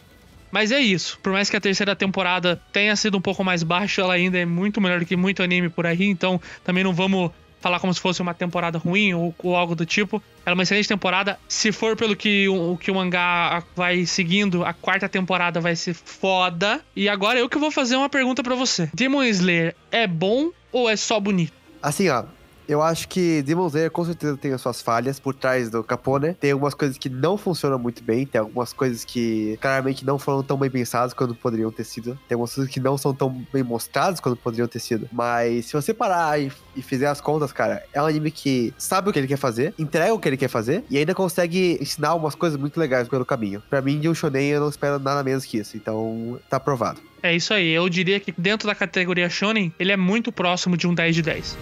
B: Mas é isso. Por mais que a terceira temporada tenha sido um pouco mais baixa, ela ainda é muito melhor do que muito anime por aí. Então também não vamos falar como se fosse uma temporada ruim ou, ou algo do tipo. Ela é uma excelente temporada. Se for pelo que o, que o mangá vai seguindo, a quarta temporada vai ser foda. E agora eu que vou fazer uma pergunta pra você. Demon Slayer é bom ou é só bonito?
C: Assim, ó. Eu acho que Demon Slayer com certeza tem as suas falhas por trás do capô, né? Tem algumas coisas que não funcionam muito bem, tem algumas coisas que claramente não foram tão bem pensadas quando poderiam ter sido. Tem algumas coisas que não são tão bem mostradas quando poderiam ter sido. Mas se você parar e, e fizer as contas, cara, é um anime que sabe o que ele quer fazer, entrega o que ele quer fazer e ainda consegue ensinar umas coisas muito legais pelo caminho. Pra mim, de um shonen, eu não espero nada menos que isso. Então, tá aprovado.
B: É isso aí. Eu diria que dentro da categoria Shonen, ele é muito próximo de um 10 de 10.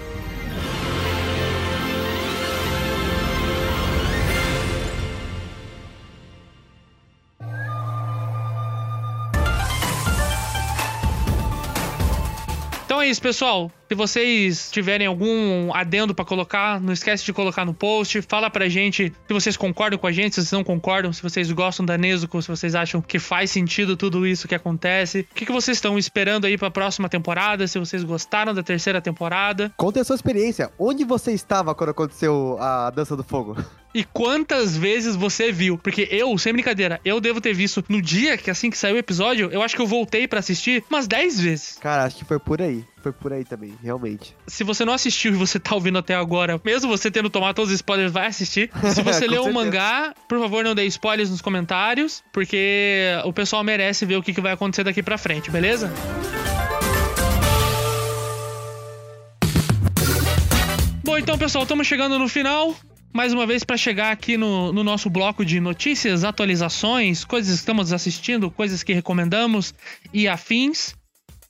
B: É isso, pessoal. Se vocês tiverem algum adendo pra colocar, não esquece de colocar no post. Fala pra gente se vocês concordam com a gente, se vocês não concordam, se vocês gostam da Nezuko, se vocês acham que faz sentido tudo isso que acontece. O que, que vocês estão esperando aí pra próxima temporada? Se vocês gostaram da terceira temporada.
C: Conte a sua experiência. Onde você estava quando aconteceu a Dança do Fogo?
B: E quantas vezes você viu? Porque eu, sem brincadeira, eu devo ter visto no dia que assim que saiu o episódio, eu acho que eu voltei pra assistir umas 10 vezes.
C: Cara, acho que foi por aí. Foi por aí também, realmente.
B: Se você não assistiu e você tá ouvindo até agora, mesmo você tendo tomado todos os spoilers, vai assistir. Se você leu o mangá, por favor, não dê spoilers nos comentários, porque o pessoal merece ver o que que vai acontecer daqui pra frente, beleza? Bom, então, pessoal, estamos chegando no final. Mais uma vez para chegar aqui no, no nosso bloco de notícias, atualizações, coisas que estamos assistindo, coisas que recomendamos e afins.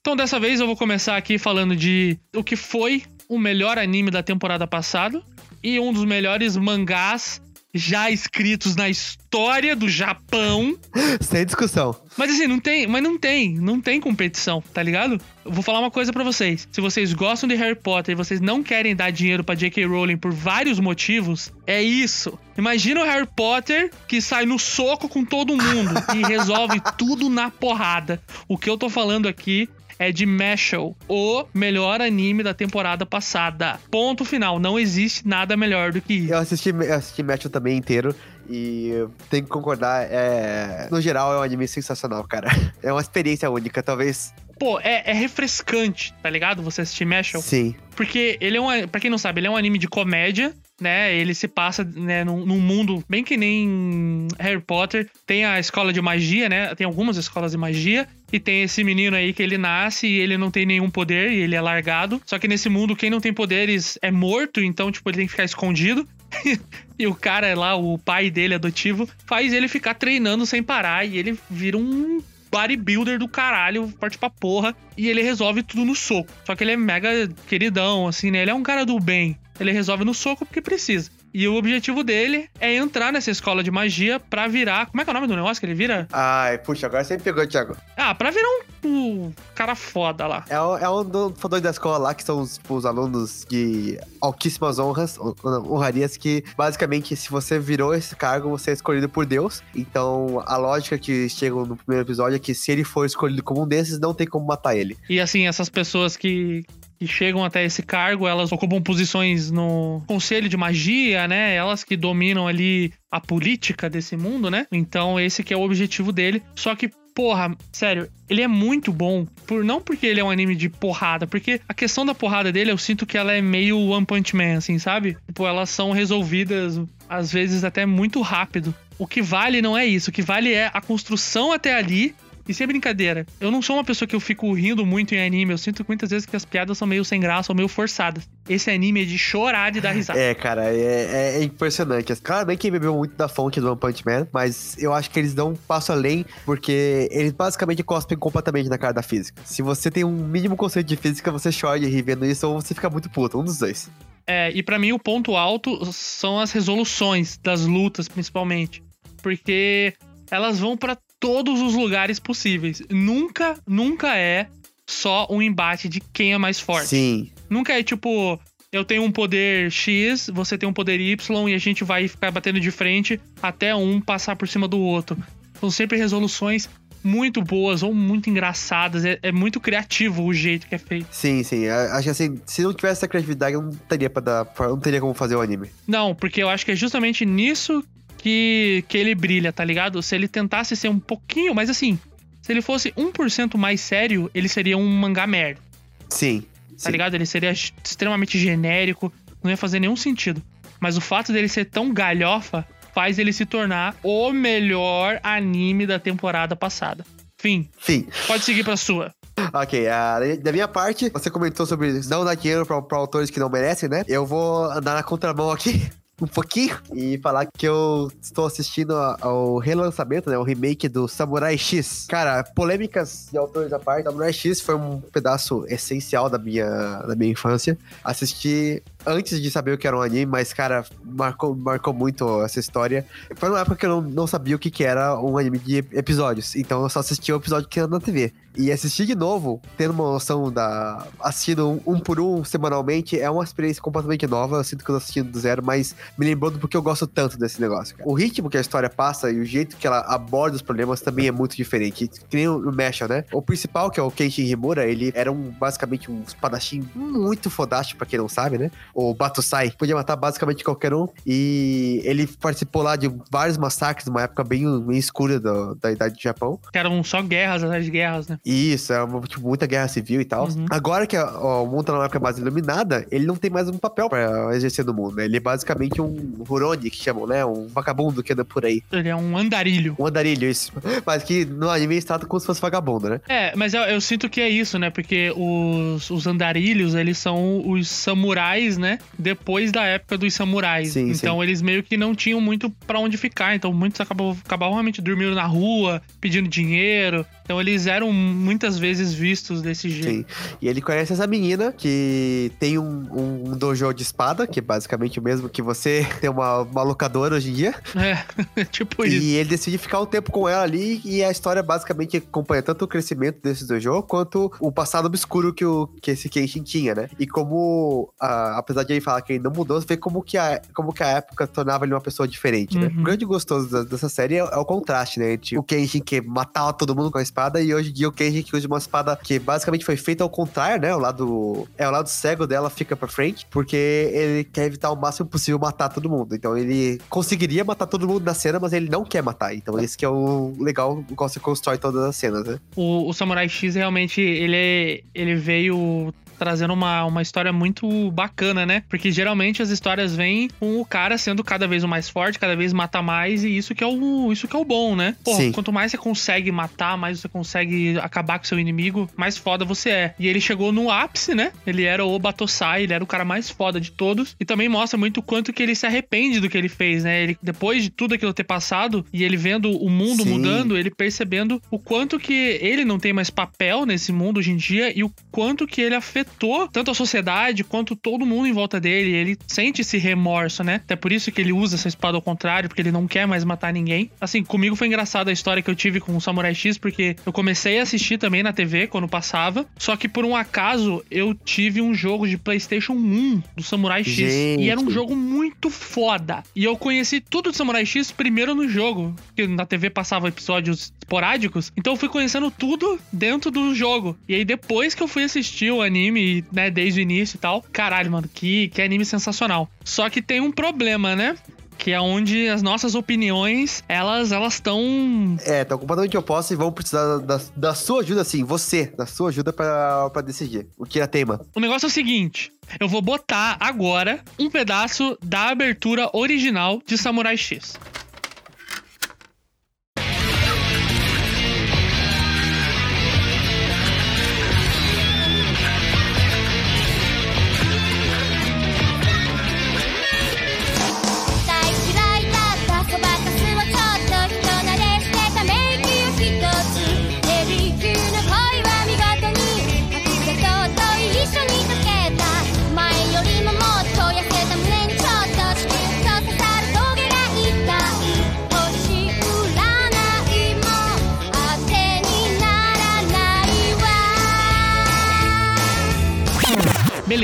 B: Então, dessa vez eu vou começar aqui falando de o que foi o melhor anime da temporada passada e um dos melhores mangás já escritos na história do Japão.
C: Sem discussão.
B: Mas assim, não tem, mas não tem, não tem competição, tá ligado? Eu vou falar uma coisa pra vocês. Se vocês gostam de Harry Potter e vocês não querem dar dinheiro pra J.K. Rowling por vários motivos, é isso. Imagina o Harry Potter que sai no soco com todo mundo e resolve tudo na porrada. O que eu tô falando aqui é de Mashal, o melhor anime da temporada passada. Ponto final. Não existe nada melhor do que isso.
C: Eu assisti, eu assisti Match também inteiro e tenho que concordar, é... no geral é um anime sensacional, cara. É uma experiência única, talvez.
B: Pô, é, é refrescante, tá ligado? Você assistir Mashal.
C: Sim.
B: Porque ele é um. Pra quem não sabe, ele é um anime de comédia, né? Ele se passa né, num, num mundo bem que nem Harry Potter. Tem a escola de magia, né? Tem algumas escolas de magia. E tem esse menino aí que ele nasce e ele não tem nenhum poder e ele é largado. Só que nesse mundo, quem não tem poderes é morto, então, tipo, ele tem que ficar escondido. e o cara lá, o pai dele adotivo, faz ele ficar treinando sem parar e ele vira um bodybuilder do caralho, forte pra porra, e ele resolve tudo no soco. Só que ele é mega queridão, assim, né? Ele é um cara do bem. Ele resolve no soco porque precisa. E o objetivo dele é entrar nessa escola de magia pra virar. Como é que é o nome do negócio que ele vira?
C: Ai, puxa, agora você me pegou, Thiago.
B: Ah, pra virar um, um cara foda lá.
C: É, o- é um dos fundadores da escola lá, que são os, tipo, os alunos de altíssimas honras, hon- honrarias, que basicamente, se você virou esse cargo, você é escolhido por Deus. Então, a lógica que chegam no primeiro episódio é que se ele for escolhido como um desses, não tem como matar ele.
B: E assim, essas pessoas que, que chegam até esse cargo, elas ocupam posições no conselho de magia, né? Elas que dominam ali a política desse mundo, né? Então esse que é o objetivo dele. Só que Porra, sério, ele é muito bom. Por, não porque ele é um anime de porrada, porque a questão da porrada dele, eu sinto que ela é meio One Punch Man, assim, sabe? Tipo, elas são resolvidas, às vezes, até muito rápido. O que vale não é isso. O que vale é a construção até ali e sem brincadeira, eu não sou uma pessoa que eu fico rindo muito em anime. Eu sinto muitas vezes que as piadas são meio sem graça ou meio forçadas. Esse anime é de chorar de dar risada.
C: É, cara, é, é- é impressionante. Claramente quem bebeu muito da fonte do One Punch Man, mas eu acho que eles dão um passo além, porque eles basicamente cospem completamente na cara da física. Se você tem um mínimo conceito de física, você chora de rir vendo isso, ou você fica muito puto, um dos dois.
B: É, e pra mim o ponto alto são as resoluções das lutas, principalmente. Porque elas vão pra todos os lugares possíveis. Nunca, nunca é só um embate de quem é mais forte.
C: Sim.
B: Nunca é tipo, eu tenho um poder X, você tem um poder Y e a gente vai ficar batendo de frente até um passar por cima do outro. São sempre resoluções muito boas ou muito engraçadas. É, é muito criativo o jeito que é feito.
C: Sim, sim. Acho que assim, se não tivesse essa criatividade, eu não teria para dar. Não teria como fazer o anime.
B: Não, porque eu acho que é justamente nisso que, que ele brilha, tá ligado? Se ele tentasse ser um pouquinho, mas assim, se ele fosse 1% mais sério, ele seria um mangá merda.
C: Sim.
B: tá ligado? Ele seria extremamente genérico, não ia fazer nenhum sentido. Mas o fato dele ser tão galhofa faz ele se tornar o melhor anime da temporada passada. Fim,
C: Fim.
B: pode seguir pra sua.
C: Ok, ah, da minha parte, você comentou sobre não dar dinheiro pra, pra autores que não merecem, né? Eu vou andar na contramão aqui. Um pouquinho e falar que eu estou assistindo ao relançamento, né? O remake do Samurai X. Cara, polêmicas de autores à parte. Samurai X foi um pedaço essencial da minha, da minha infância. Assisti antes de saber o que era um anime, mas, cara, marcou, marcou muito essa história. Foi numa época que eu não, não sabia o que, que era um anime de episódios, então eu só assistia o episódio que era na TV. E assistir de novo, tendo uma noção da. assistindo um, um por um semanalmente, é uma experiência completamente nova. Eu sinto que eu tô assistindo do zero, mas me lembrou do porque eu gosto tanto desse negócio. Cara. O ritmo que a história passa e o jeito que ela aborda os problemas também é muito diferente. Que nem o Mesha, né? O principal, que é o Kenshin Himura, ele era um, basicamente um espadachim muito fodástico, pra quem não sabe, né? O Batusai. Podia matar basicamente qualquer um. E ele participou lá de vários massacres numa época bem, bem escura do, da idade do Japão.
B: Que eram só guerras atrás de guerras, né?
C: Isso, é uma, tipo, muita guerra civil e tal.
B: Uhum.
C: Agora que ó, o mundo tá numa época mais iluminada, ele não tem mais um papel pra exercer no mundo, né? Ele é basicamente um Huroni, que chamam, né? Um vagabundo que anda por aí.
B: Ele é um andarilho.
C: Um andarilho, isso. Mas que no anime tratam como se fosse vagabundo, né?
B: É, mas eu, eu sinto que é isso, né? Porque os, os andarilhos, eles são os samurais, né? Depois da época dos samurais.
C: Sim,
B: então eles meio que não tinham muito pra onde ficar. Então muitos acabavam, acabavam realmente dormindo na rua, pedindo dinheiro. Então eles eram muitas vezes vistos desse jeito.
C: Sim. E ele conhece essa menina que tem um, um dojo de espada, que é basicamente o mesmo que você tem uma, uma locadora hoje em dia.
B: É, tipo isso.
C: E ele decide ficar um tempo com ela ali e a história basicamente acompanha tanto o crescimento desse dojo quanto o passado obscuro que, o, que esse Kenshin tinha, né? E como, ah, apesar de ele falar que ele não mudou, você vê como que a, como que a época tornava ele uma pessoa diferente, né?
B: Uhum.
C: O grande gostoso dessa série é, é o contraste, né? Entre o Kenshin que matava todo mundo com a espada e hoje em dia o Kenshin que usa uma espada que basicamente foi feita ao contrário, né? O lado, é, o lado cego dela fica pra frente, porque ele quer evitar o máximo possível matar todo mundo. Então ele conseguiria matar todo mundo na cena, mas ele não quer matar. Então esse que é o legal, qual você constrói todas as cenas, né?
B: O, o Samurai X realmente ele, é- ele veio trazendo uma, uma história muito bacana, né? Porque geralmente as histórias vêm com o cara sendo cada vez o mais forte, cada vez mata mais, e isso que é o, isso que é o bom, né? Porra,
C: Sim.
B: quanto mais você consegue matar, mais você consegue acabar com seu inimigo, mais foda você é. E ele chegou no ápice, né? Ele era o Batosai, ele era o cara mais foda de todos. E também mostra muito o quanto que ele se arrepende do que ele fez, né? Ele, depois de tudo aquilo ter passado, e ele vendo o mundo
C: Sim.
B: mudando, ele percebendo o quanto que ele não tem mais papel nesse mundo hoje em dia e o quanto que ele afetou tanto a sociedade quanto todo mundo em volta dele. Ele sente esse remorso, né? Até por isso que ele usa essa espada ao contrário, porque ele não quer mais matar ninguém. Assim, comigo foi engraçada a história que eu tive com o Samurai X, porque eu comecei a assistir também na TV quando passava, só que por um acaso eu tive um jogo de PlayStation 1 do Samurai X
C: Gente.
B: e era um jogo muito foda. E eu conheci tudo de Samurai X primeiro no jogo, porque na TV passava episódios esporádicos, então eu fui conhecendo tudo dentro do jogo. E aí depois que eu fui assistir o anime, né, desde o início e tal, caralho, mano, que, que anime sensacional. Só que tem um problema, né? Que é onde as nossas opiniões, elas elas estão
C: É, estão completamente opostos e vão precisar da, da sua ajuda, assim, você, da sua ajuda pra decidir o que é tema.
B: O negócio é o seguinte: eu vou botar agora um pedaço da abertura original de Samurai X.「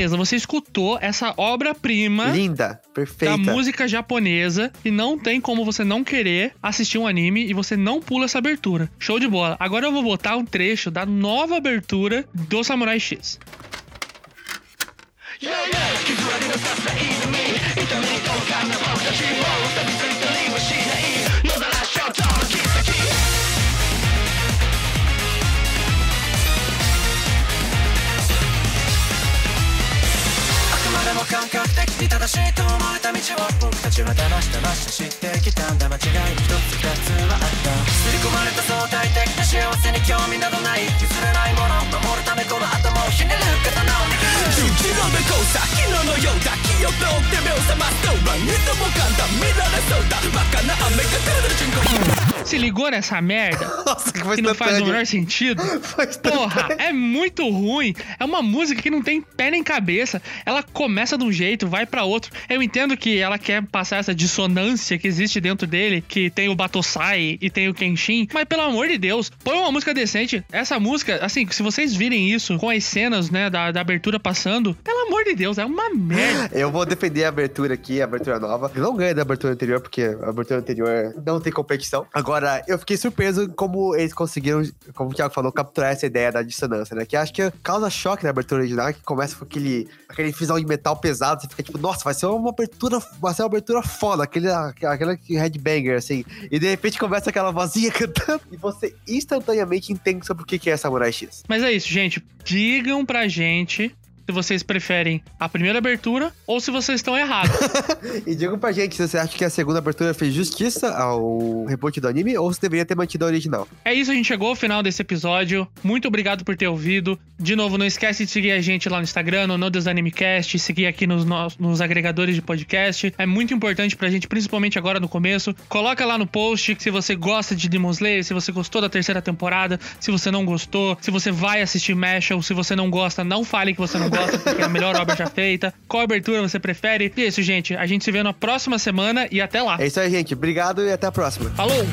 D: japonesa. Você escutou essa obra-prima. Linda, perfeita. Da música japonesa. E não tem como você não querer assistir um anime e você não pula essa abertura. Show de bola. Agora eu vou botar um trecho
B: da nova abertura do Samurai X.
D: Yeah, yeah. も感覚的に正しいと思えた道を僕たちは騙し騙し知ってきたんだ間違い一つ二つはあった刷り込まれた相対的な幸せに興味などない譲
B: れないもの
C: 守
B: る
C: た
B: めこの頭をひねる刀を握る雪の向こうさ昨日のようだ記憶を追って目を覚
D: ますと何二も簡単だ見られそうだバカな雨が体の人口
B: Se ligou nessa merda?
C: Nossa, que,
B: que não faz o menor sentido? Porra, é muito ruim. É uma música que não tem pé nem cabeça. Ela começa de um jeito, vai para outro. Eu entendo que ela quer passar essa dissonância que existe dentro dele, que tem o Batosai e tem o Kenshin, mas pelo amor de Deus, põe uma música decente. Essa música, assim, se vocês virem isso com as cenas, né, da, da abertura passando, pelo amor de Deus, é uma merda.
C: Eu vou defender a abertura aqui, a abertura nova. Eu não ganha da abertura anterior, porque a abertura anterior não tem competição. Agora eu fiquei surpreso como eles conseguiram, como o Thiago falou, capturar essa ideia da dissonância, né? Que acho que causa choque na abertura original, que começa com aquele, aquele fisão de metal pesado, você fica tipo, nossa, vai ser uma abertura, vai ser uma abertura foda, aquele, aquela headbanger, assim. E de repente começa aquela vozinha cantando, e você instantaneamente entende sobre o que é Samurai X.
B: Mas é isso, gente. Digam pra gente se vocês preferem a primeira abertura ou se vocês estão errados.
C: E digam pra gente se você acha que a segunda abertura fez justiça ao reboot do anime ou se deveria ter mantido a original.
B: É isso, a gente chegou ao final desse episódio. Muito obrigado por ter ouvido. De novo, não esquece de seguir a gente lá no Instagram, no No Desanimecast, seguir aqui nos, nos, agregadores de podcast. É muito importante pra gente, principalmente agora no começo. Coloca lá no post se você gosta de Demon Slayer, se você gostou da terceira temporada, se você não gostou, se você vai assistir Mashal, se você não gosta, não fale que você não gosta, porque é a melhor obra já feita. Qual abertura você prefere? E é isso, gente. A gente se vê na próxima semana e até lá.
C: É isso aí, gente. Obrigado e até a próxima.
B: Falou!